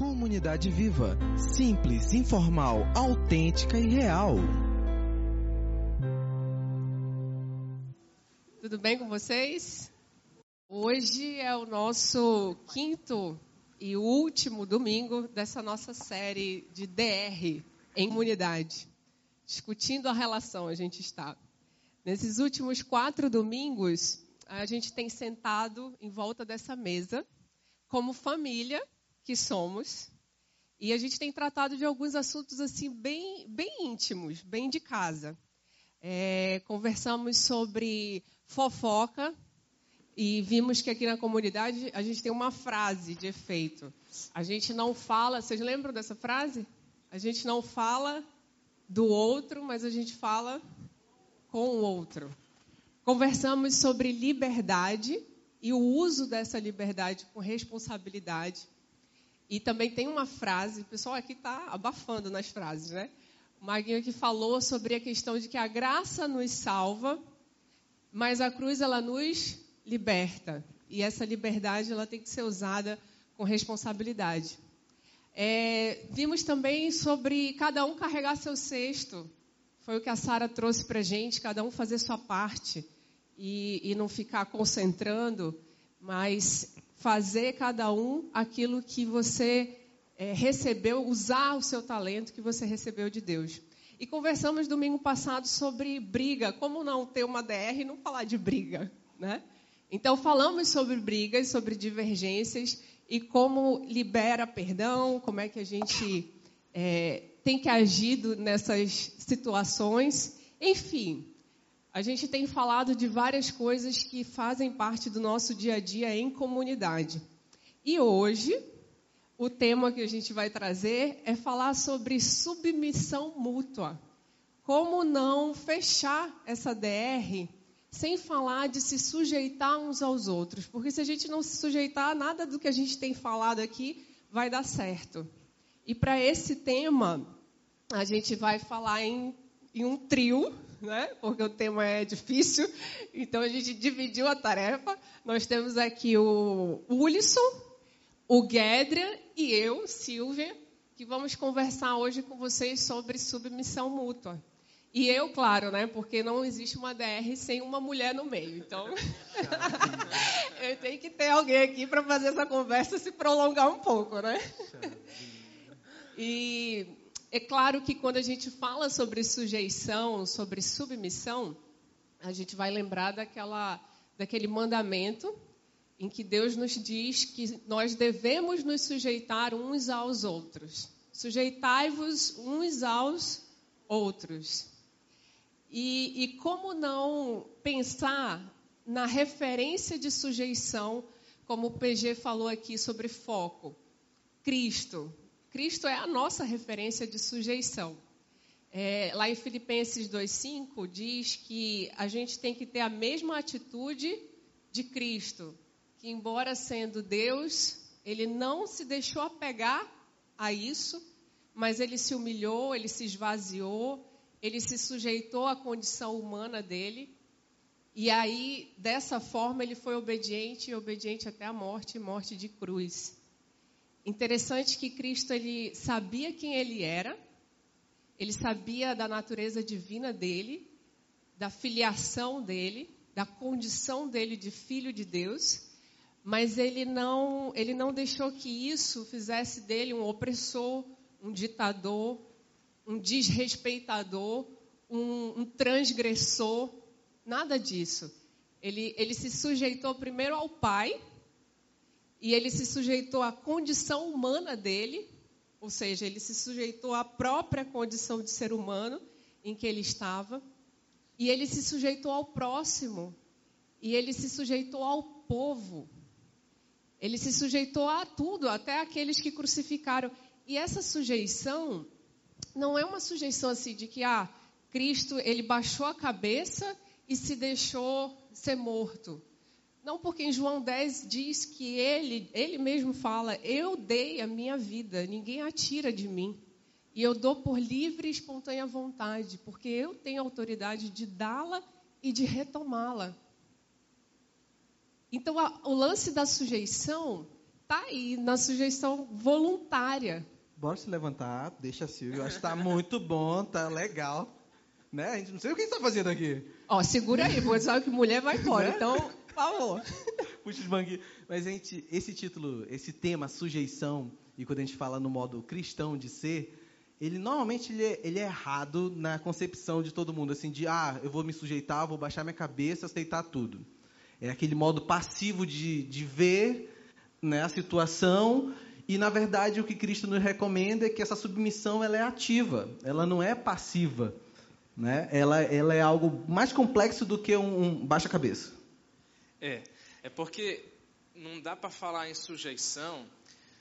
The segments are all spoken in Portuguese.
Comunidade Viva. Simples, informal, autêntica e real. Tudo bem com vocês? Hoje é o nosso quinto e último domingo dessa nossa série de DR em comunidade. Discutindo a relação, a gente está. Nesses últimos quatro domingos, a gente tem sentado em volta dessa mesa, como família que somos, e a gente tem tratado de alguns assuntos assim bem, bem íntimos, bem de casa. É, conversamos sobre fofoca e vimos que aqui na comunidade a gente tem uma frase de efeito. A gente não fala, vocês lembram dessa frase? A gente não fala do outro, mas a gente fala com o outro. Conversamos sobre liberdade e o uso dessa liberdade com responsabilidade. E também tem uma frase, o pessoal aqui está abafando nas frases, né? O Maguinho aqui falou sobre a questão de que a graça nos salva, mas a cruz ela nos liberta. E essa liberdade ela tem que ser usada com responsabilidade. É, vimos também sobre cada um carregar seu cesto. Foi o que a Sara trouxe para gente, cada um fazer sua parte e, e não ficar concentrando, mas fazer cada um aquilo que você é, recebeu, usar o seu talento que você recebeu de Deus. E conversamos domingo passado sobre briga, como não ter uma DR e não falar de briga, né? Então falamos sobre brigas, sobre divergências e como libera perdão, como é que a gente é, tem que agir nessas situações. Enfim, a gente tem falado de várias coisas que fazem parte do nosso dia a dia em comunidade. E hoje, o tema que a gente vai trazer é falar sobre submissão mútua. Como não fechar essa DR sem falar de se sujeitar uns aos outros? Porque se a gente não se sujeitar, nada do que a gente tem falado aqui vai dar certo. E para esse tema, a gente vai falar em, em um trio né? Porque o tema é difícil. Então a gente dividiu a tarefa. Nós temos aqui o Ulisson, o Guedria e eu, Silvia, que vamos conversar hoje com vocês sobre submissão mútua. E eu, claro, né? Porque não existe uma DR sem uma mulher no meio. Então, eu tenho que ter alguém aqui para fazer essa conversa se prolongar um pouco, né? E é claro que quando a gente fala sobre sujeição, sobre submissão, a gente vai lembrar daquela, daquele mandamento em que Deus nos diz que nós devemos nos sujeitar uns aos outros. Sujeitai-vos uns aos outros. E, e como não pensar na referência de sujeição, como o PG falou aqui sobre foco? Cristo, Cristo é a nossa referência de sujeição. É, lá em Filipenses 2,5 diz que a gente tem que ter a mesma atitude de Cristo, que embora sendo Deus, ele não se deixou apegar a isso, mas ele se humilhou, ele se esvaziou, ele se sujeitou à condição humana dele. E aí, dessa forma, ele foi obediente e obediente até a morte morte de cruz. Interessante que Cristo ele sabia quem ele era, ele sabia da natureza divina dele, da filiação dele, da condição dele de filho de Deus, mas ele não, ele não deixou que isso fizesse dele um opressor, um ditador, um desrespeitador, um, um transgressor, nada disso. Ele, ele se sujeitou primeiro ao Pai, e ele se sujeitou à condição humana dele, ou seja, ele se sujeitou à própria condição de ser humano em que ele estava, e ele se sujeitou ao próximo, e ele se sujeitou ao povo. Ele se sujeitou a tudo, até aqueles que crucificaram. E essa sujeição não é uma sujeição assim de que ah, Cristo ele baixou a cabeça e se deixou ser morto. Não, porque em João 10 diz que ele, ele mesmo fala: Eu dei a minha vida, ninguém a tira de mim. E eu dou por livre e espontânea vontade, porque eu tenho autoridade de dá-la e de retomá-la. Então, a, o lance da sujeição tá aí na sujeição voluntária. Bora se levantar, deixa a Silvia. Eu acho que tá muito bom, tá legal. Né? A gente não sei o que está fazendo aqui. Ó, segura aí, porque sabe que mulher vai embora. Né? Então, por favor. Puxa os banquinhos. Mas, gente, esse título, esse tema, sujeição, e quando a gente fala no modo cristão de ser, ele normalmente ele é, ele é, errado na concepção de todo mundo, assim, de ah, eu vou me sujeitar, vou baixar minha cabeça, aceitar tudo. É aquele modo passivo de, de ver né, a situação e na verdade o que Cristo nos recomenda é que essa submissão ela é ativa, ela não é passiva, né? Ela, ela é algo mais complexo do que um, um baixa cabeça. É, é porque não dá para falar em sujeição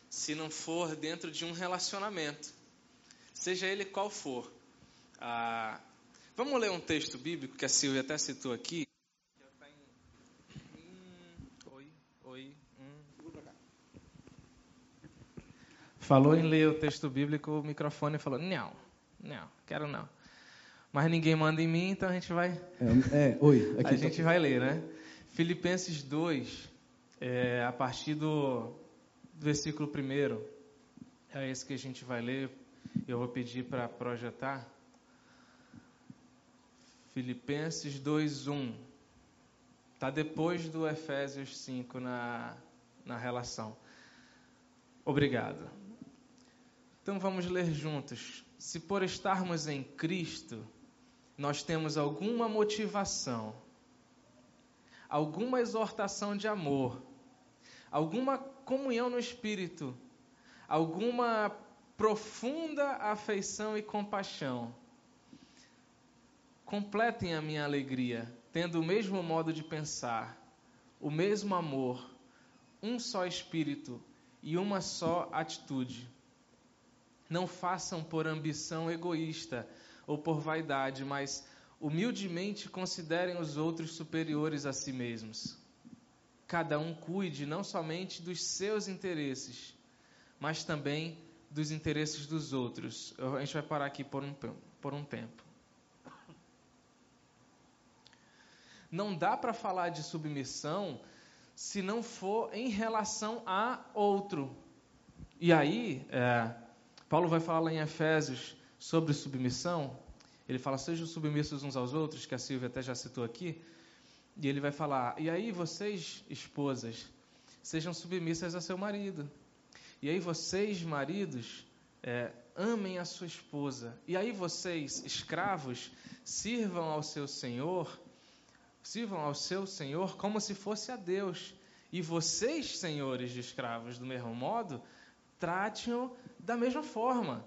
se não for dentro de um relacionamento seja ele qual for. Ah, vamos ler um texto bíblico que a Silvia até citou aqui. Falou em ler o texto bíblico, o microfone falou: Não, não, quero não. Mas ninguém manda em mim, então a gente vai. É, é oi. Aqui a tá... gente vai ler, né? Filipenses 2, é, a partir do versículo 1. É esse que a gente vai ler eu vou pedir para projetar Filipenses 2:1. Está depois do Efésios 5 na, na relação. Obrigado. Então vamos ler juntos. Se por estarmos em Cristo, nós temos alguma motivação, alguma exortação de amor, alguma comunhão no Espírito, alguma profunda afeição e compaixão. Completem a minha alegria, tendo o mesmo modo de pensar, o mesmo amor, um só espírito e uma só atitude. Não façam por ambição egoísta ou por vaidade, mas humildemente considerem os outros superiores a si mesmos. Cada um cuide não somente dos seus interesses, mas também dos interesses dos outros. A gente vai parar aqui por um, por um tempo. Não dá para falar de submissão se não for em relação a outro. E aí, é, Paulo vai falar lá em Efésios sobre submissão. Ele fala, sejam submissos uns aos outros, que a Silvia até já citou aqui. E ele vai falar, e aí vocês, esposas, sejam submissas a seu marido e aí vocês, maridos, é, amem a sua esposa. E aí vocês, escravos, sirvam ao seu Senhor, sirvam ao seu Senhor como se fosse a Deus. E vocês, senhores de escravos, do mesmo modo, trate-o da mesma forma.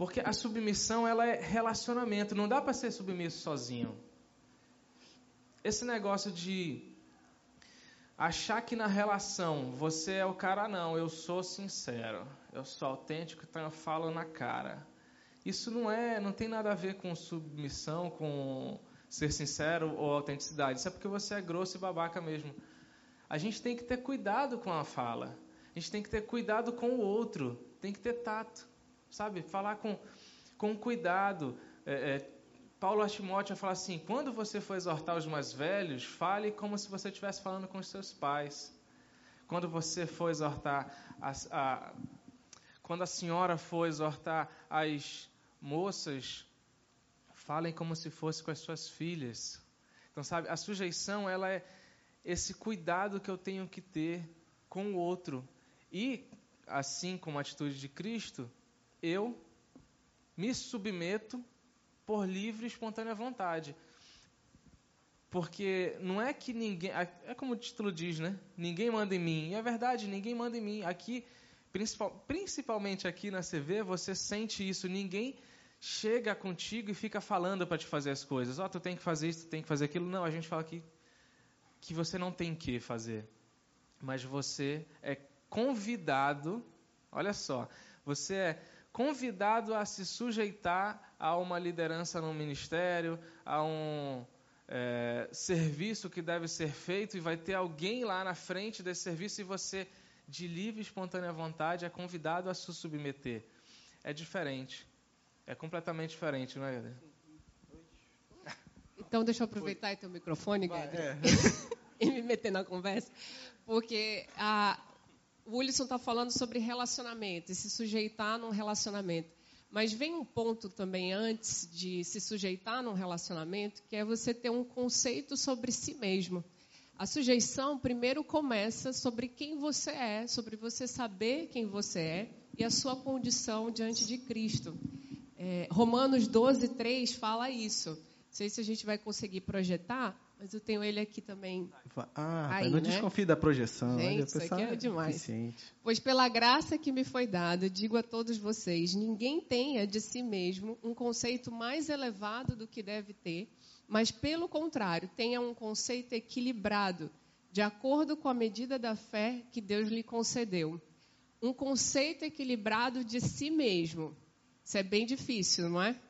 Porque a submissão ela é relacionamento, não dá para ser submisso sozinho. Esse negócio de achar que na relação você é o cara, não, eu sou sincero, eu sou autêntico, então eu falo na cara. Isso não é, não tem nada a ver com submissão, com ser sincero ou autenticidade. Isso é porque você é grosso e babaca mesmo. A gente tem que ter cuidado com a fala. A gente tem que ter cuidado com o outro. Tem que ter tato, sabe? Falar com, com cuidado. É, é, Paulo a Timóteo fala assim: quando você for exortar os mais velhos, fale como se você estivesse falando com os seus pais. Quando você for exortar, as, a, quando a senhora for exortar as moças, falem como se fosse com as suas filhas. Então, sabe, a sujeição ela é esse cuidado que eu tenho que ter com o outro. E, assim como a atitude de Cristo, eu me submeto por livre e espontânea vontade. Porque não é que ninguém. É como o título diz, né? Ninguém manda em mim. E é verdade, ninguém manda em mim. Aqui, principal, principalmente aqui na CV, você sente isso. Ninguém chega contigo e fica falando para te fazer as coisas. Ó, oh, tu tem que fazer isso, tu tem que fazer aquilo. Não, a gente fala aqui que você não tem que fazer. Mas você é convidado. Olha só. Você é convidado a se sujeitar a uma liderança no ministério, a um é, serviço que deve ser feito e vai ter alguém lá na frente desse serviço e você, de livre e espontânea vontade, é convidado a se submeter. É diferente. É completamente diferente, não é? Então, deixa eu aproveitar o teu microfone, Gader, é. e me meter na conversa, porque a, o Wilson está falando sobre relacionamento e se sujeitar num relacionamento. Mas vem um ponto também antes de se sujeitar num relacionamento, que é você ter um conceito sobre si mesmo. A sujeição primeiro começa sobre quem você é, sobre você saber quem você é e a sua condição diante de Cristo. É, Romanos 12, 3 fala isso. Não sei se a gente vai conseguir projetar, mas eu tenho ele aqui também. Ah, Aí, não né? desconfie da projeção. Gente, isso aqui é demais. Eficiente. Pois pela graça que me foi dada, digo a todos vocês, ninguém tenha de si mesmo um conceito mais elevado do que deve ter, mas pelo contrário, tenha um conceito equilibrado, de acordo com a medida da fé que Deus lhe concedeu. Um conceito equilibrado de si mesmo. Isso é bem difícil, não é?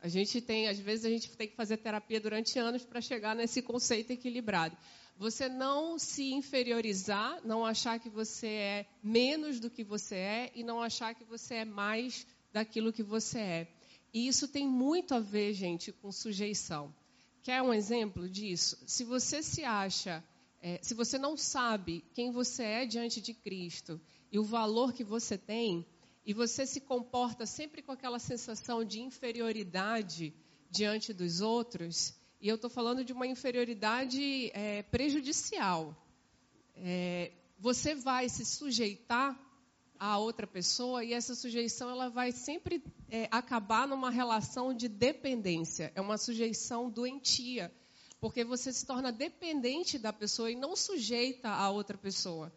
A gente tem, às vezes, a gente tem que fazer terapia durante anos para chegar nesse conceito equilibrado. Você não se inferiorizar, não achar que você é menos do que você é e não achar que você é mais daquilo que você é. E isso tem muito a ver, gente, com sujeição. Quer um exemplo disso? Se você se acha, é, se você não sabe quem você é diante de Cristo e o valor que você tem, e você se comporta sempre com aquela sensação de inferioridade diante dos outros, e eu estou falando de uma inferioridade é, prejudicial, é, você vai se sujeitar a outra pessoa e essa sujeição ela vai sempre é, acabar numa relação de dependência, é uma sujeição doentia, porque você se torna dependente da pessoa e não sujeita a outra pessoa.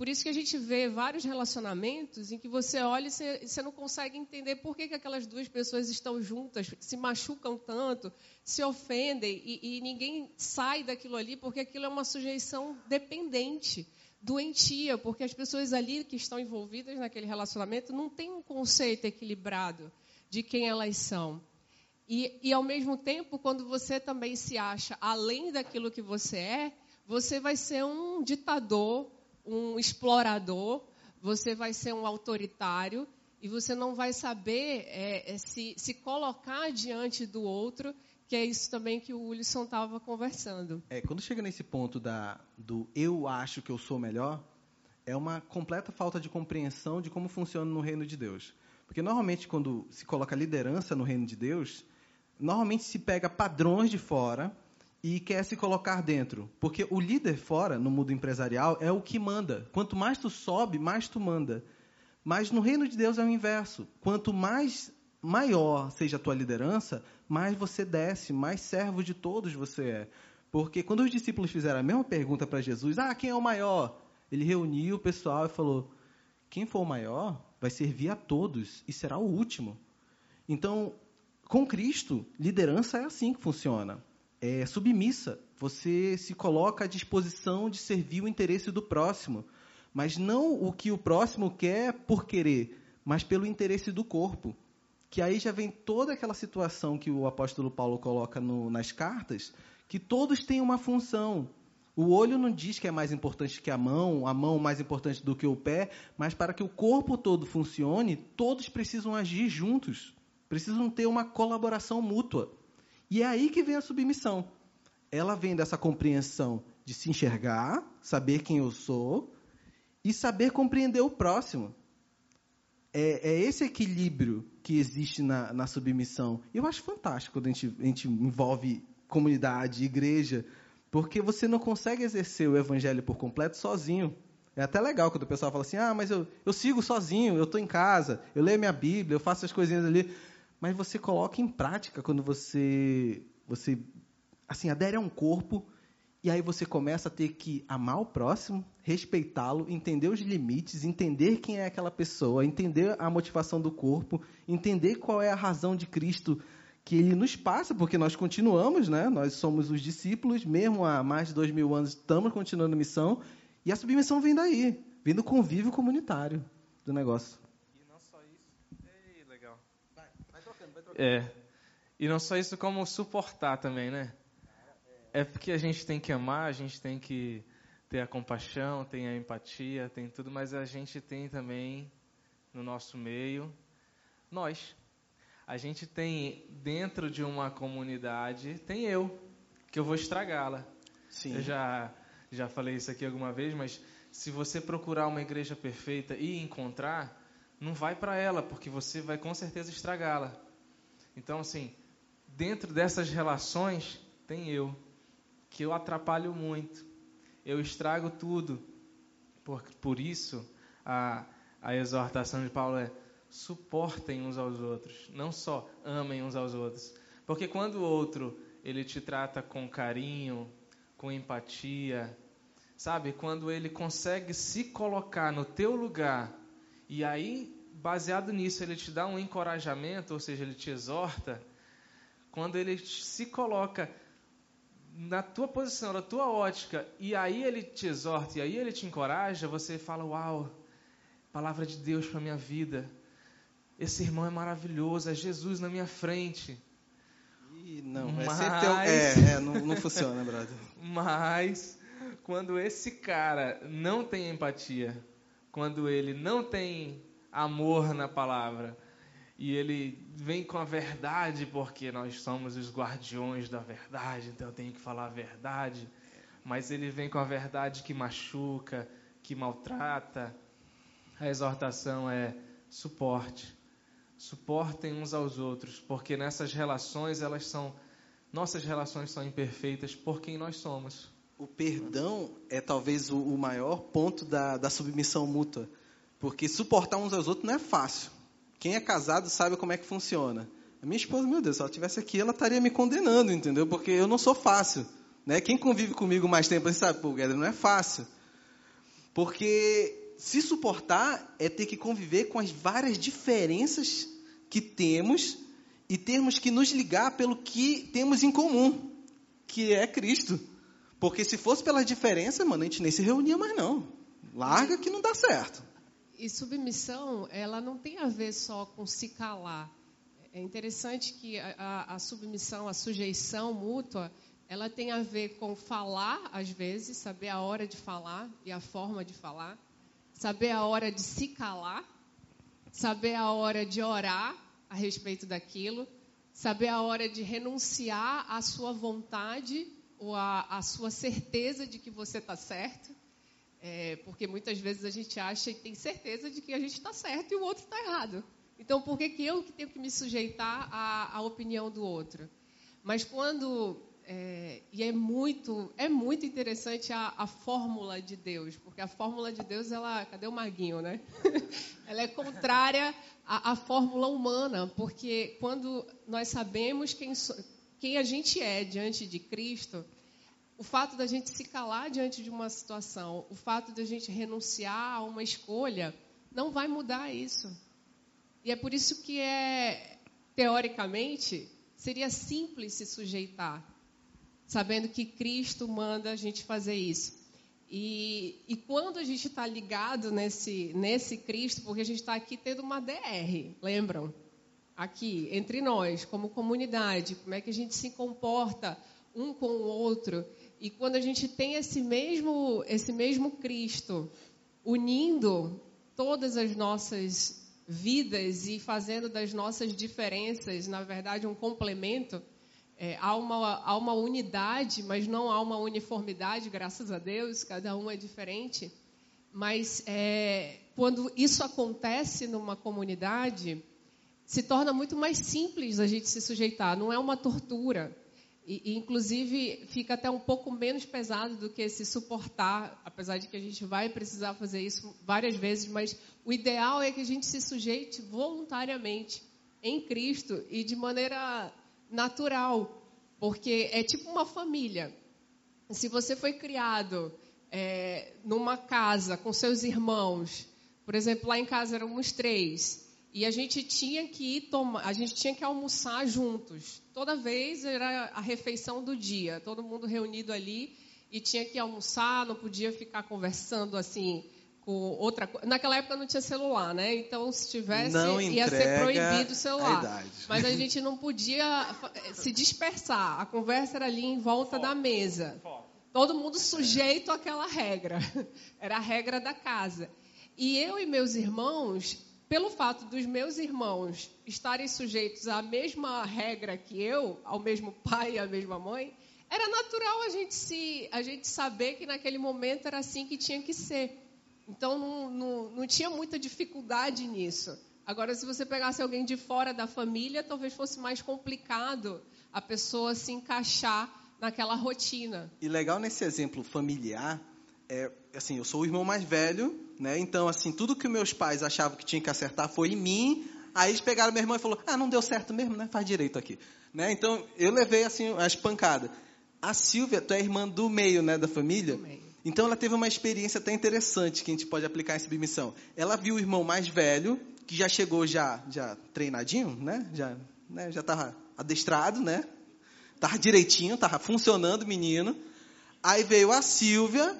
Por isso que a gente vê vários relacionamentos em que você olha e você, não consegue entender por que, que aquelas duas pessoas estão juntas, se machucam tanto, se ofendem e, e ninguém sai daquilo ali porque aquilo é uma sujeição dependente, doentia, porque as pessoas ali que estão envolvidas naquele relacionamento não têm um conceito equilibrado de quem elas são. E, e, ao mesmo tempo, quando você também se acha além daquilo que você é, você vai ser um ditador, um explorador, você vai ser um autoritário e você não vai saber é, é, se, se colocar diante do outro, que é isso também que o Wilson estava conversando. É, quando chega nesse ponto da, do eu acho que eu sou melhor, é uma completa falta de compreensão de como funciona no reino de Deus. Porque normalmente quando se coloca liderança no reino de Deus, normalmente se pega padrões de fora e quer se colocar dentro. Porque o líder fora, no mundo empresarial, é o que manda. Quanto mais tu sobe, mais tu manda. Mas no reino de Deus é o inverso. Quanto mais maior seja a tua liderança, mais você desce, mais servo de todos você é. Porque quando os discípulos fizeram a mesma pergunta para Jesus, ah, quem é o maior? Ele reuniu o pessoal e falou: quem for o maior vai servir a todos e será o último. Então, com Cristo, liderança é assim que funciona é, submissa. Você se coloca à disposição de servir o interesse do próximo, mas não o que o próximo quer por querer, mas pelo interesse do corpo. Que aí já vem toda aquela situação que o apóstolo Paulo coloca no, nas cartas, que todos têm uma função. O olho não diz que é mais importante que a mão, a mão mais importante do que o pé, mas para que o corpo todo funcione, todos precisam agir juntos, precisam ter uma colaboração mútua. E é aí que vem a submissão. Ela vem dessa compreensão de se enxergar, saber quem eu sou e saber compreender o próximo. É, é esse equilíbrio que existe na, na submissão. Eu acho fantástico quando a gente, a gente envolve comunidade, igreja, porque você não consegue exercer o evangelho por completo sozinho. É até legal quando o pessoal fala assim: ah, mas eu, eu sigo sozinho, eu estou em casa, eu leio minha Bíblia, eu faço as coisinhas ali mas você coloca em prática quando você você assim adere a um corpo e aí você começa a ter que amar o próximo, respeitá-lo, entender os limites, entender quem é aquela pessoa, entender a motivação do corpo, entender qual é a razão de Cristo que ele nos passa, porque nós continuamos, né? Nós somos os discípulos, mesmo há mais de dois mil anos, estamos continuando a missão, e a submissão vem daí, vem do convívio comunitário do negócio. É. E não só isso, como suportar também, né? É porque a gente tem que amar, a gente tem que ter a compaixão, tem a empatia, tem tudo, mas a gente tem também no nosso meio nós. A gente tem dentro de uma comunidade, tem eu, que eu vou estragá-la. Sim. Eu já já falei isso aqui alguma vez, mas se você procurar uma igreja perfeita e encontrar, não vai para ela, porque você vai com certeza estragá-la. Então, assim, dentro dessas relações tem eu, que eu atrapalho muito, eu estrago tudo. Por, por isso, a, a exortação de Paulo é: suportem uns aos outros, não só amem uns aos outros. Porque quando o outro ele te trata com carinho, com empatia, sabe? Quando ele consegue se colocar no teu lugar e aí, baseado nisso, ele te dá um encorajamento, ou seja, ele te exorta. Quando ele se coloca na tua posição, na tua ótica, e aí ele te exorta, e aí ele te encoraja, você fala: Uau, palavra de Deus para minha vida. Esse irmão é maravilhoso, é Jesus na minha frente. Ih, não, Mas- é um- é, é, não, não funciona, brother. Mas quando esse cara não tem empatia, quando ele não tem amor na palavra, e ele vem com a verdade, porque nós somos os guardiões da verdade, então eu tenho que falar a verdade, mas ele vem com a verdade que machuca, que maltrata. A exortação é suporte. Suportem uns aos outros, porque nessas relações elas são nossas relações são imperfeitas por quem nós somos. O perdão é talvez o, maior ponto da, da submissão mútua. Porque suportar uns aos outros não é fácil. Quem é casado sabe como é que funciona. A minha esposa, meu Deus, se ela estivesse aqui, ela estaria me condenando, entendeu? Porque eu não sou fácil. Né? Quem convive comigo mais tempo, sabe, pô, Guedes, não é fácil. Porque se suportar é ter que conviver com as várias diferenças que temos e termos que nos ligar pelo que temos em comum, que é Cristo. Porque se fosse pela diferença, mano, a gente nem se reunia mais não. Larga que não dá certo. E submissão, ela não tem a ver só com se calar. É interessante que a, a- a submissão, a sujeição mútua, ela tem a ver com falar, às vezes, saber a hora de falar e a forma de falar, saber a hora de se calar, saber a hora de orar a respeito daquilo, saber a hora de renunciar à sua vontade ou à, à sua certeza de que você está certo. É, porque muitas vezes a gente acha e tem certeza de que a gente está certo e o outro está errado. Então, por que, que eu que tenho que me sujeitar à, à opinião do outro? Mas quando. é, e é muito, é muito interessante a, a fórmula de Deus, porque a fórmula de Deus, ela. Cadê o Maguinho, né? ela é contrária à, à fórmula humana, porque quando nós sabemos quem, quem a gente é diante de Cristo, o fato da gente se calar diante de uma situação, o fato da gente renunciar a uma escolha, não vai mudar isso. E é por isso que é, teoricamente, seria simples se sujeitar, sabendo que Cristo manda a gente fazer isso. E, e quando a gente está ligado nesse, nesse Cristo, porque a gente está aqui tendo uma DR, lembram? Aqui, entre nós, como comunidade, como é que a gente se comporta um com o outro. E quando a gente tem esse mesmo, esse mesmo Cristo unindo todas as nossas vidas e fazendo das nossas diferenças, na verdade, um complemento, é, há, uma, há uma unidade, mas não há uma uniformidade, graças a Deus, cada um é diferente. Mas é, quando isso acontece numa comunidade, se torna muito mais simples a gente se sujeitar, não é uma tortura. E, inclusive, fica até um pouco menos pesado do que se suportar, apesar de que a gente vai precisar fazer isso várias vezes, mas o ideal é que a gente se sujeite voluntariamente em Cristo e de maneira natural, porque é tipo uma família. Se você foi criado é, numa casa com seus irmãos, por exemplo, lá em casa éramos três, e a gente tinha que ir tomar, a gente tinha que almoçar juntos. Toda vez era a refeição do dia, todo mundo reunido ali e tinha que almoçar, não podia ficar conversando assim com outra coisa. Naquela época não tinha celular, né? Então se tivesse Não ia ser proibido o a celular. idade. Mas a gente não podia fa- se dispersar. A conversa era ali em volta da mesa. Todo mundo sujeito àquela regra. Era a regra da casa. E eu e meus irmãos, pelo fato dos meus irmãos estarem sujeitos à mesma regra que eu, ao mesmo pai e à mesma mãe, era natural a gente se a gente saber que naquele momento era assim que tinha que ser. Então não, não, não tinha muita dificuldade nisso. Agora, se você pegasse alguém de fora da família, talvez fosse mais complicado a pessoa se encaixar naquela rotina. E legal nesse exemplo familiar, é, assim, eu sou o irmão mais velho, né? Então, assim, tudo que meus pais achavam que tinha que acertar foi em mim. Aí eles pegaram meu irmão e falou: "Ah, não deu certo mesmo, né? Faz direito aqui", né? Então, eu levei assim as pancadas. A Silvia, tu é irmã do meio, né, da família? Do meio. Então ela teve uma experiência até interessante que a gente pode aplicar em submissão. Ela viu o irmão mais velho, que já chegou já, já treinadinho, né? Já, né? já estava adestrado, né? Tava direitinho, tava funcionando o menino. Aí veio a Silvia,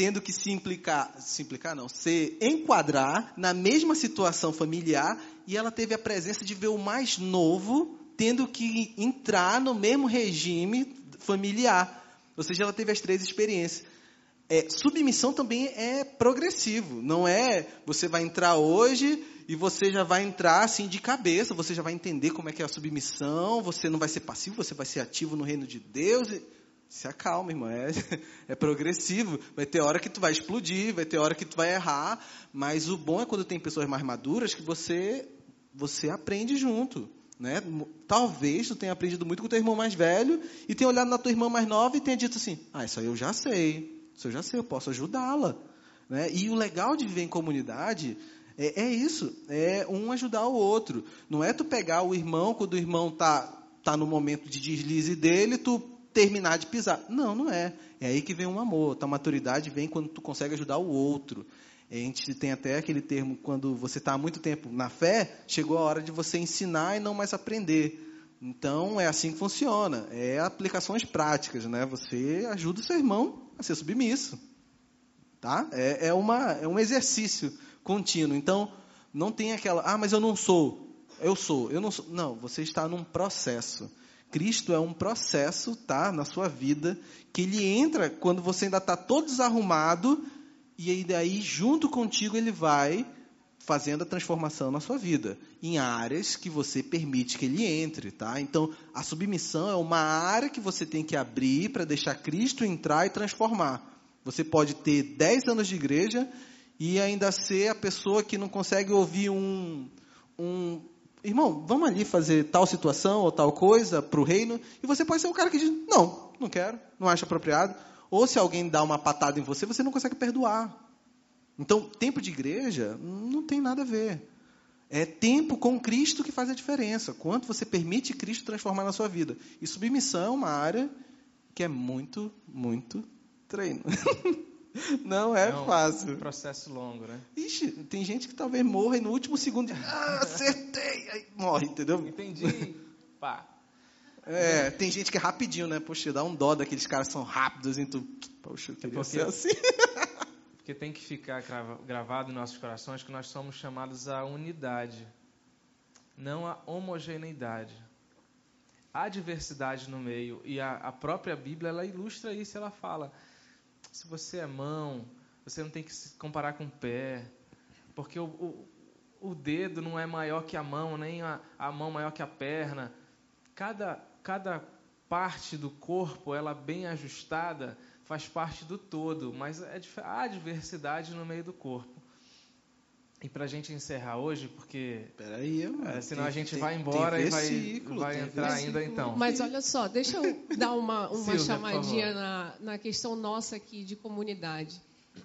tendo que se implicar, se implicar não, se enquadrar na mesma situação familiar, e ela teve a presença de ver o mais novo tendo que entrar no mesmo regime familiar. Ou seja, ela teve as três experiências. É, submissão também é progressivo, não é você vai entrar hoje e você já vai entrar assim de cabeça, você já vai entender como é que é a submissão, você não vai ser passivo, você vai ser ativo no reino de Deus. Se acalma, irmão, é, é progressivo. Vai ter hora que tu vai explodir, vai ter hora que tu vai errar, mas o bom é quando tem pessoas mais maduras que você você aprende junto. Né? Talvez tu tenha aprendido muito com o teu irmão mais velho e tenha olhado na tua irmã mais nova e tenha dito assim: Ah, isso aí eu já sei. Isso eu já sei, eu posso ajudá-la. Né? E o legal de viver em comunidade é, é, isso: é um ajudar o outro. Não é tu pegar o irmão quando o irmão tá, tá no momento de deslize dele, tu terminar de pisar. Não, não é. É aí que vem um amor. A maturidade vem quando tu consegue ajudar o outro. A gente tem até aquele termo, quando você está há muito tempo na fé, chegou a hora de você ensinar e não mais aprender. Então, é assim que funciona. É aplicações práticas, né? Você ajuda o seu irmão a ser submisso. Tá? É, é, uma, é um exercício contínuo. Então, não tem aquela, ah, mas eu não sou. Eu sou, eu não sou. Não, você está num processo. Cristo é um processo, tá, na sua vida, que ele entra quando você ainda está todo desarrumado, e aí daí, junto contigo, ele vai fazendo a transformação na sua vida, em áreas que você permite que ele entre, tá? Então, a submissão é uma área que você tem que abrir para deixar Cristo entrar e transformar. Você pode ter 10 anos de igreja e ainda ser a pessoa que não consegue ouvir um, um irmão, vamos ali fazer tal situação ou tal coisa para o reino, e você pode ser o cara que diz, não, não quero, não acho apropriado. Ou se alguém dá uma patada em você, você não consegue perdoar. Então, tempo de igreja não tem nada a ver. É tempo com Cristo que faz a diferença. Quanto você permite Cristo transformar na sua vida. E submissão é uma área que é muito, muito treino. Não é, Não, fácil. É um processo longo, né? Ixi, tem gente que talvez morra e no último segundo, ah, acertei, aí morre, entendeu? Entendi. Pá. É, tem gente que é rapidinho, né? Poxa, dá um dó daqueles caras que são rápidos, então, poxa, eu queria é porque, ser assim. porque tem que ficar gravado em nossos corações que nós somos chamados à unidade, não à homogeneidade. Há diversidade no meio e a, a própria Bíblia ela ilustra isso, ela fala se você é mão, você não tem que se comparar com o pé, porque o, o, o dedo não é maior que a mão, nem a, a mão maior que a perna. Cada, cada parte do corpo, ela bem ajustada, faz parte do todo, mas é, há diversidade no meio do corpo. E para a gente encerrar hoje, porque. Peraí, é, senão tem, a gente tem, vai embora e vai, vai entrar ainda então. Mas olha só, deixa eu dar uma, uma Silvia, chamadinha na, na questão nossa aqui de comunidade.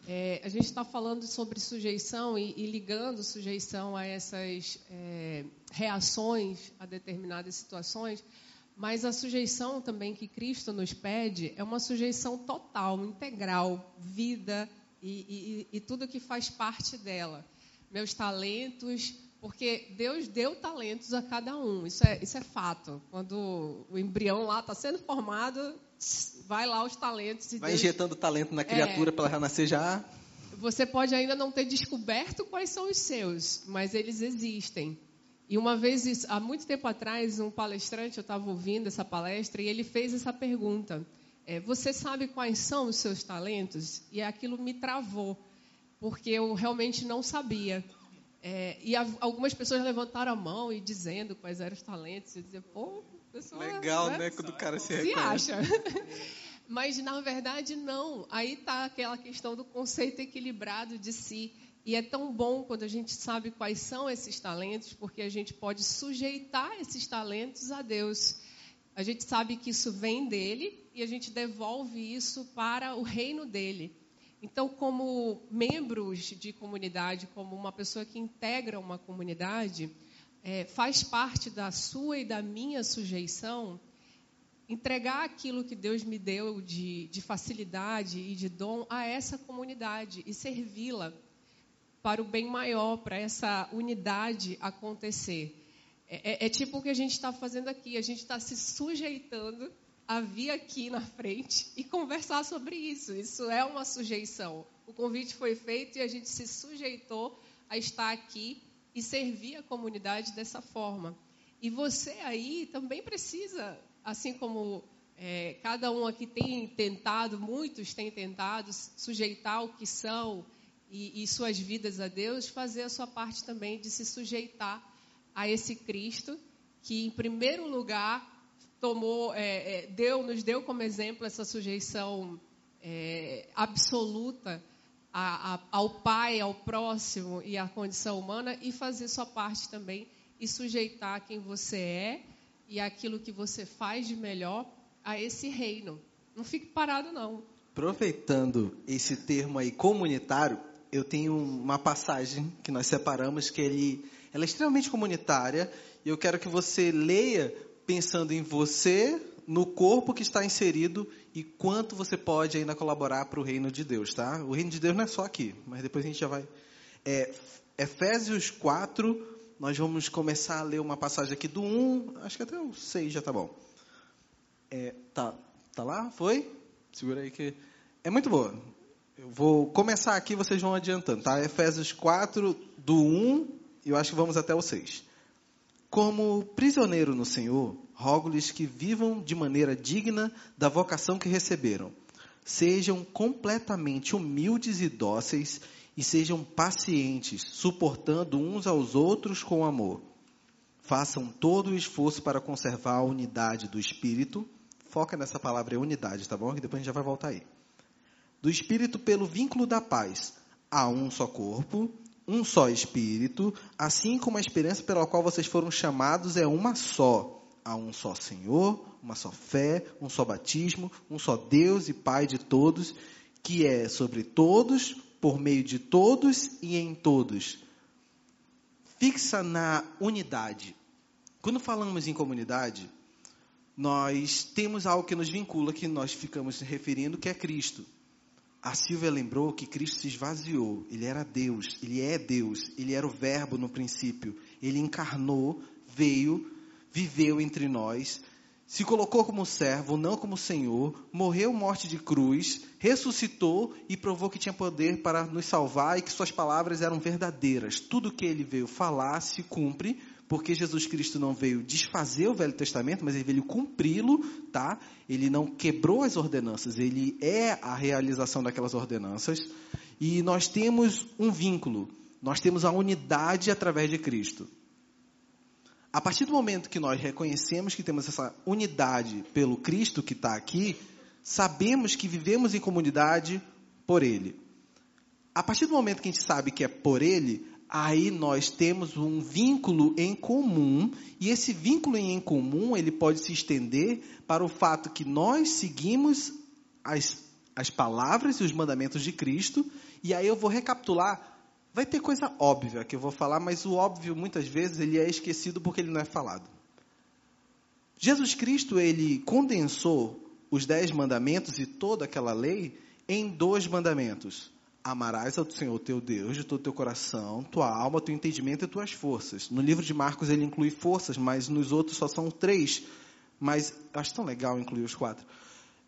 É, a gente está falando sobre sujeição e, e, ligando sujeição a essas é, reações a determinadas situações, mas a sujeição também que Cristo nos pede é uma sujeição total, integral, vida e, e, e tudo que faz parte dela meus talentos, porque Deus deu talentos a cada um. Isso é, isso é fato. Quando o embrião lá está sendo formado, vai lá os talentos. vai Deus... injetando talento na criatura é, para ela nascer já. Você pode ainda não ter descoberto quais são os seus, mas eles existem. E uma vez, há muito tempo atrás, um palestrante, eu estava ouvindo essa palestra, e ele fez essa pergunta: é, Você sabe quais são os seus talentos? E aquilo me travou porque eu realmente não sabia. É, e a, algumas pessoas levantaram a mão e dizendo quais eram os talentos. E dizer, pô, pessoa. Legal, né? né? Quando o cara se, se acha. Mas na verdade não. Aí está aquela questão do conceito equilibrado de si. E é tão bom quando a gente sabe quais são esses talentos, porque a gente pode sujeitar esses talentos a Deus. A gente sabe que isso vem dele e a gente devolve isso para o reino dele. Então, como membros de comunidade, como uma pessoa que integra uma comunidade, é, faz parte da sua e da minha sujeição entregar aquilo que Deus me deu de, de facilidade e de dom a essa comunidade e servi-la para o bem maior, para essa unidade acontecer. É, é, é tipo o que a gente está fazendo aqui, a gente está se sujeitando a vir aqui na frente e conversar sobre isso. Isso é uma sujeição. O convite foi feito e a gente se sujeitou a estar aqui e servir a comunidade dessa forma. E você aí também precisa assim como é, cada um aqui tem tentado, muitos têm tentado sujeitar o que são e, e, suas vidas a Deus, fazer a sua parte também de se sujeitar a esse Cristo que, em primeiro lugar, tomou, é, é, deu, nos deu como exemplo essa sujeição é, absoluta a, a, ao Pai, ao próximo e à condição humana e fazer sua parte também e sujeitar quem você é e aquilo que você faz de melhor a esse reino. Não fique parado, não. Aproveitando esse termo aí comunitário, eu tenho uma passagem que nós separamos que ele, ela é extremamente comunitária e eu quero que você leia pensando em você, no corpo que está inserido e quanto você pode ainda colaborar para o reino de Deus, tá? O reino de Deus não é só aqui, mas depois a gente já vai. É, Efésios 4, nós vamos começar a ler uma passagem aqui do 1, acho que até o 6 já tá bom. É, tá, tá lá? Foi? Segura aí que. É muito boa. Eu vou começar aqui, vocês vão adiantando, tá? Efésios 4, do 1, e eu acho que vamos até o 6. Como prisioneiro no Senhor, rogo-lhes que vivam de maneira digna da vocação que receberam. Sejam completamente humildes e dóceis e sejam pacientes, suportando uns aos outros com amor. Façam todo o esforço para conservar a unidade do espírito. Foca nessa palavra unidade, tá bom? Que depois a gente já vai voltar aí. Do espírito pelo vínculo da paz. Há um só corpo, um só espírito, assim como a esperança pela qual vocês foram chamados é uma só. Há um só Senhor, uma só fé, um só batismo, um só Deus e Pai de todos, que é sobre todos, por meio de todos e em todos. Fixa na unidade. Quando falamos em comunidade, nós temos algo que nos vincula, que nós ficamos referindo, que é Cristo. A Silvia lembrou que Cristo se esvaziou. Ele era Deus, ele é Deus, ele era o Verbo no princípio. Ele encarnou, veio, viveu entre nós se colocou como servo, não como senhor, morreu morte de cruz, ressuscitou e provou que tinha poder para nos salvar e que suas palavras eram verdadeiras. Tudo que ele veio falar se cumpre, porque Jesus Cristo não veio desfazer o Velho Testamento, mas ele veio cumpri-lo, tá? Ele não quebrou as ordenanças, ele é a realização daquelas ordenanças. E nós temos um vínculo, nós temos a unidade através de Cristo. A partir do momento que nós reconhecemos que temos essa unidade pelo Cristo que está aqui, sabemos que vivemos em comunidade por Ele. A partir do momento que a gente sabe que é por Ele, aí nós temos um vínculo em comum, e esse vínculo em comum, ele pode se estender para o fato que nós seguimos as, as palavras e os mandamentos de Cristo, e aí eu vou recapitular. Vai ter coisa óbvia que eu vou falar, mas o óbvio muitas vezes ele é esquecido porque ele não é falado. Jesus Cristo ele condensou os dez mandamentos e toda aquela lei em dois mandamentos: amarás ao Senhor teu Deus de todo teu coração, tua alma, teu entendimento e tuas forças. No livro de Marcos ele inclui forças, mas nos outros só são três. Mas acho tão legal incluir os quatro.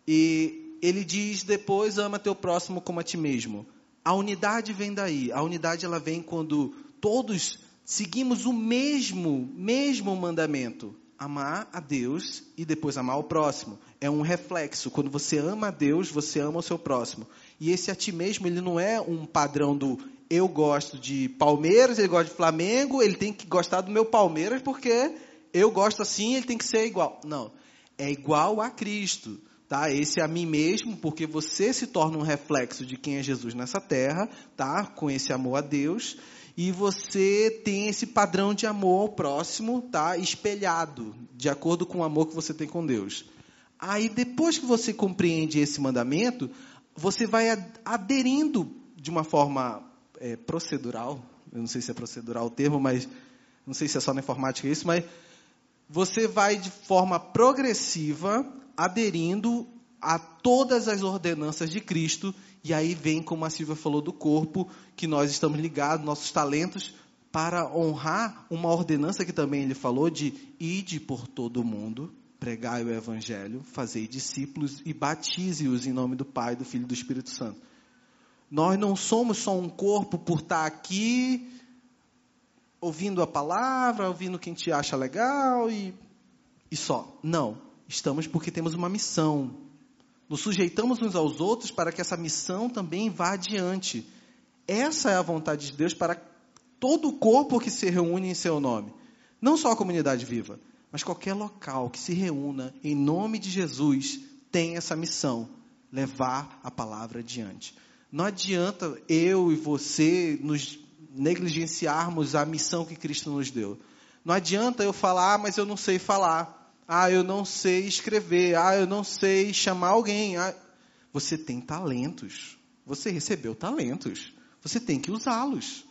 E ele diz depois: ama teu próximo como a ti mesmo. A unidade vem daí. A unidade ela vem quando todos seguimos o mesmo, mesmo mandamento. Amar a Deus e depois amar o próximo. É um reflexo. Quando você ama a Deus, você ama o seu próximo. E esse a ti mesmo, ele não é um padrão do eu gosto de Palmeiras, ele gosta de Flamengo, ele tem que gostar do meu Palmeiras porque eu gosto assim, ele tem que ser igual. Não. É igual a Cristo. tá? Esse é a mim mesmo, porque você se torna um reflexo de quem é Jesus nessa terra, tá? Com esse amor a Deus, e você tem esse padrão de amor ao próximo, tá? Espelhado, de acordo com o amor que você tem com Deus. Aí depois que você compreende esse mandamento, você vai aderindo de uma forma é, procedural, eu não sei se é procedural o termo, mas não sei se é só na informática isso, mas você vai de forma progressiva aderindo a todas as ordenanças de Cristo, e aí vem, como a Silvia falou, do corpo, que nós estamos ligados, nossos talentos, para honrar uma ordenança que também ele falou de ide por todo o mundo, pregai o evangelho, fazei discípulos e batize-os em nome do Pai, do Filho e do Espírito Santo. Nós não somos só um corpo por estar aqui ouvindo a palavra, ouvindo o que a gente acha legal e, e só. Não. Estamos porque temos uma missão. Nos sujeitamos uns aos outros para que essa missão também vá adiante. Essa é a vontade de Deus para todo o corpo que se reúne em seu nome. Não só a comunidade viva, mas qualquer local que se reúna em nome de Jesus tem essa missão: levar a palavra adiante. Não adianta eu e você nos negligenciarmos a missão que Cristo nos deu. Não adianta eu falar, ah, mas eu não sei falar. Ah, eu não sei escrever. Ah, eu não sei chamar alguém. Ah, você tem talentos. Você recebeu talentos. Você tem que usá-los.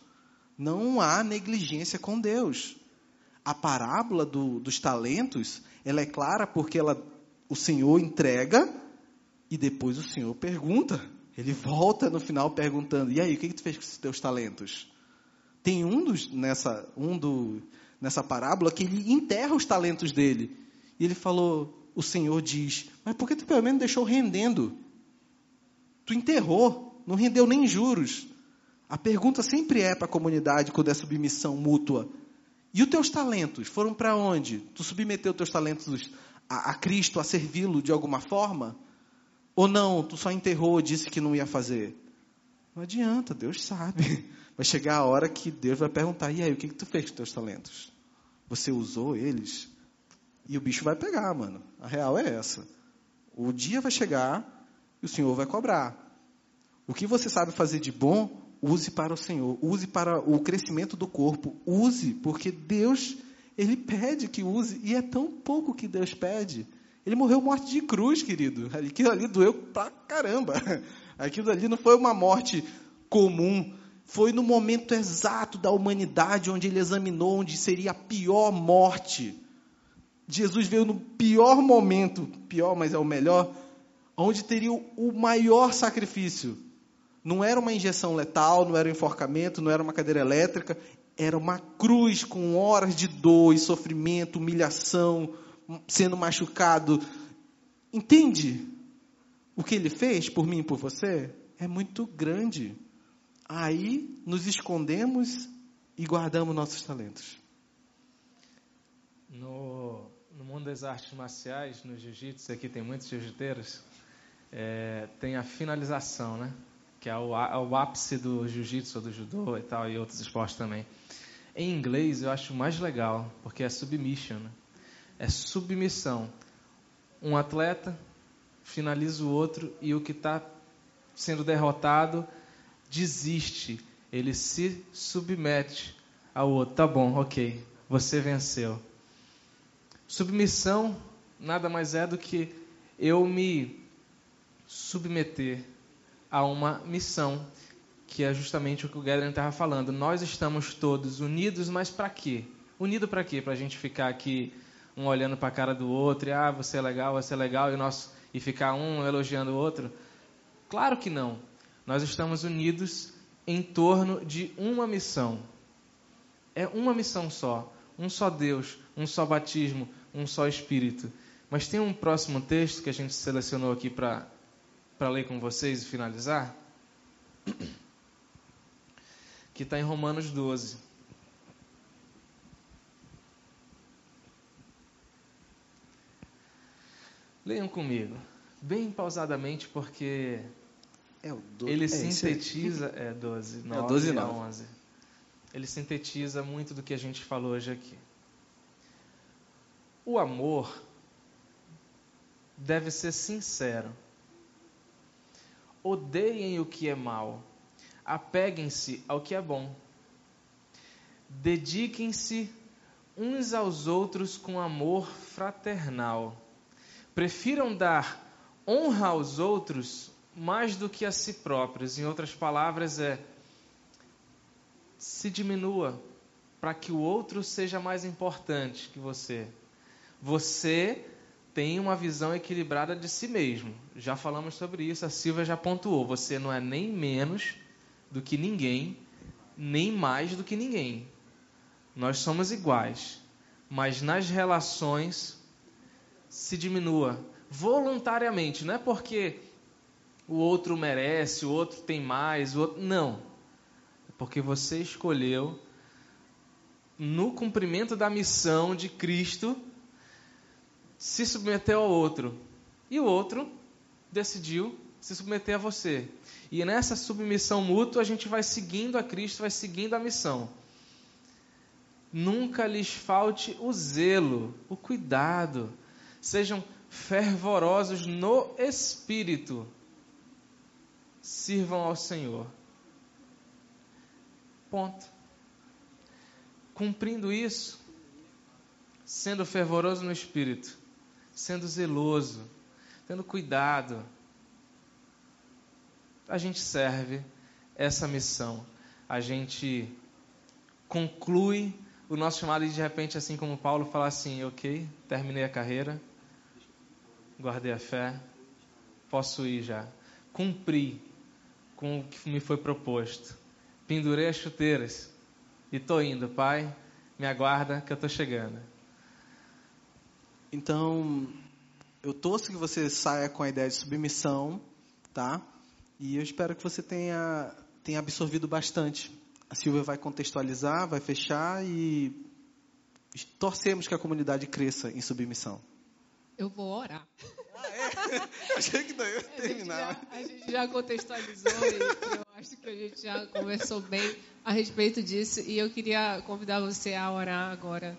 Não há negligência com Deus. A parábola do, dos talentos, ela é clara porque ela, o Senhor entrega e depois o Senhor pergunta. Ele volta no final perguntando: E aí, o que, que tu fez com os teus talentos? Tem um, dos, nessa, um do, nessa parábola que ele enterra os talentos dele. E ele falou, o Senhor diz, mas por que tu pelo menos deixou rendendo? Tu enterrou, não rendeu nem juros. A pergunta sempre é para a comunidade quando é submissão mútua. E os teus talentos foram para onde? Tu submeteu teus talentos a, a Cristo, a servi-lo de alguma forma? Ou não, tu só enterrou, disse que não ia fazer? Não adianta, Deus sabe. Vai chegar a hora que Deus vai perguntar: e aí, o que, que tu fez com teus talentos? Você usou eles? E o bicho vai pegar, mano. A real é essa. O dia vai chegar e o Senhor vai cobrar. O que você sabe fazer de bom, use para o Senhor. Use para o crescimento do corpo. Use, porque Deus, Ele pede que use. E é tão pouco que Deus pede. Ele morreu morte de cruz, querido. Aquilo ali doeu pra caramba. Aquilo ali não foi uma morte comum foi no momento exato da humanidade onde ele examinou onde seria a pior morte. Jesus veio no pior momento, pior, mas é o melhor, onde teria o maior sacrifício. Não era uma injeção letal, não era um enforcamento, não era uma cadeira elétrica, era uma cruz com horas de dor e sofrimento, humilhação, sendo machucado. Entende o que ele fez por mim e por você? É muito grande. Aí nos escondemos e guardamos nossos talentos. No, no mundo das artes marciais, no jiu-jitsu, aqui tem muitos jiu-jiteiros, é, tem a finalização, né? Que é o, é o ápice do jiu-jitsu, do judô e tal, e outros esportes também. Em inglês eu acho mais legal, porque é submission, né? é submissão. Um atleta finaliza o outro e o que está sendo derrotado desiste, ele se submete ao outro. Tá bom, ok, você venceu. Submissão nada mais é do que eu me submeter a uma missão, que é justamente o que o Gerdner estava falando. Nós estamos todos unidos, mas para quê? Unido para quê? Para a gente ficar aqui um olhando para a cara do outro e ah, você é legal, você é legal e, nosso, e ficar um elogiando o outro? Claro que não. Nós estamos unidos em torno de uma missão. É uma missão só. Um só Deus, um só batismo, um só Espírito. Mas tem um próximo texto que a gente selecionou aqui para ler com vocês e finalizar. Que está em Romanos 12. Leiam comigo, bem pausadamente, porque é do... Ele é, sintetiza. É 12, 9, é 12 9. 11. Ele sintetiza muito do que a gente falou hoje aqui. O amor deve ser sincero. Odeiem o que é mal, apeguem-se ao que é bom. Dediquem-se uns aos outros com amor fraternal. Prefiram dar honra aos outros mais do que a si próprios. Em outras palavras, é se diminua para que o outro seja mais importante que você. Você tem uma visão equilibrada de si mesmo. Já falamos sobre isso, a Silvia já pontuou. Você não é nem menos do que ninguém, nem mais do que ninguém. Nós somos iguais, mas nas relações se diminua voluntariamente, não é porque o outro merece, o outro tem mais, o outro não. É porque você escolheu no cumprimento da missão de Cristo se submeter ao outro. E o outro decidiu se submeter a você. E nessa submissão mútua, a gente vai seguindo a Cristo, vai seguindo a missão. Nunca lhes falte o zelo, o cuidado. Sejam fervorosos no espírito. Sirvam ao Senhor. Ponto. Cumprindo isso, sendo fervoroso no espírito, sendo zeloso, tendo cuidado, a gente serve essa missão. A gente conclui o nosso chamado e de repente, assim como Paulo fala assim, ok, terminei a carreira, guardei a fé, posso ir já. Cumpri com o que me foi proposto. Pendurei as chuteiras e estou indo, Pai. Me aguarda que eu estou chegando. Então, eu torço que você saia com a ideia de submissão, tá? E eu espero que você tenha, tenha absorvido bastante. A Silvia vai contextualizar, vai fechar e torcemos que a comunidade cresça em submissão. Eu vou orar. Ah, é? Achei que daí eu ia terminar. A gente, já, a gente já contextualizou e eu acho que a gente já conversou bem a respeito disso. E eu queria convidar você a orar agora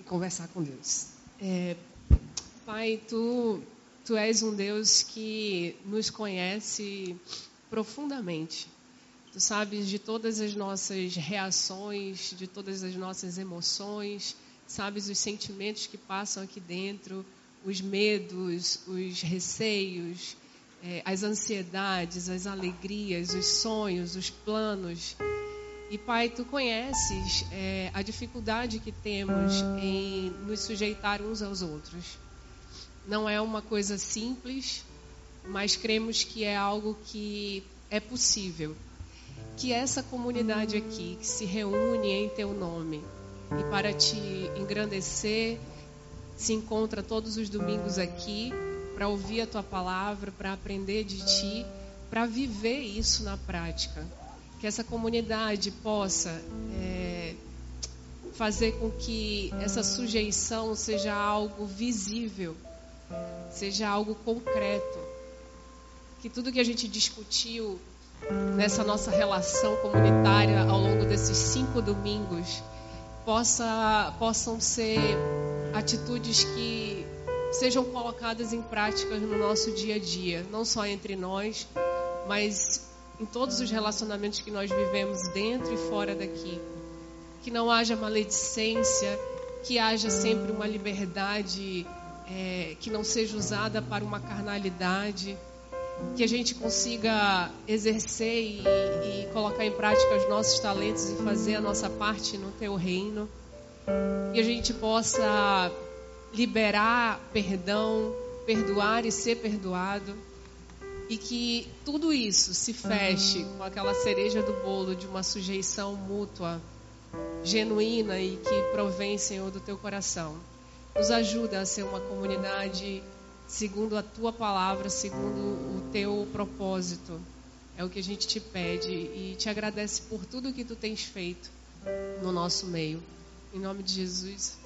e conversar com Deus. É, pai, tu, tu és um Deus que nos conhece profundamente. Tu sabes de todas as nossas reações, de todas as nossas emoções, sabes os sentimentos que passam aqui dentro, os medos, os receios, é, as ansiedades, as alegrias, os sonhos, os planos. E Pai, tu conheces é, a dificuldade que temos em nos sujeitar uns aos outros. Não é uma coisa simples, mas cremos que é algo que é possível. Que essa comunidade aqui, que se reúne em teu nome e para te engrandecer, se encontra todos os domingos aqui para ouvir a tua palavra, para aprender de ti, para viver isso na prática que essa comunidade possa é, fazer com que essa sujeição seja algo visível, seja algo concreto. Que tudo que a gente discutiu nessa nossa relação comunitária ao longo desses cinco domingos possa, possam ser atitudes que sejam colocadas em prática no nosso dia a dia, não só entre nós, mas em todos os relacionamentos que nós vivemos dentro e fora daqui. Que não haja maledicência, que haja sempre uma liberdade é, que não seja usada para uma carnalidade, que a gente consiga exercer e, e colocar em prática os nossos talentos e fazer a nossa parte no teu reino. Que a gente possa liberar perdão, perdoar e ser perdoado e que tudo isso se feche com aquela cereja do bolo de uma sujeição mútua, genuína e que provém, Senhor, do teu coração. Nos ajuda a ser uma comunidade segundo a tua palavra, segundo o teu propósito. É o que a gente te pede e te agradece por tudo que tu tens feito no nosso meio. Em nome de Jesus.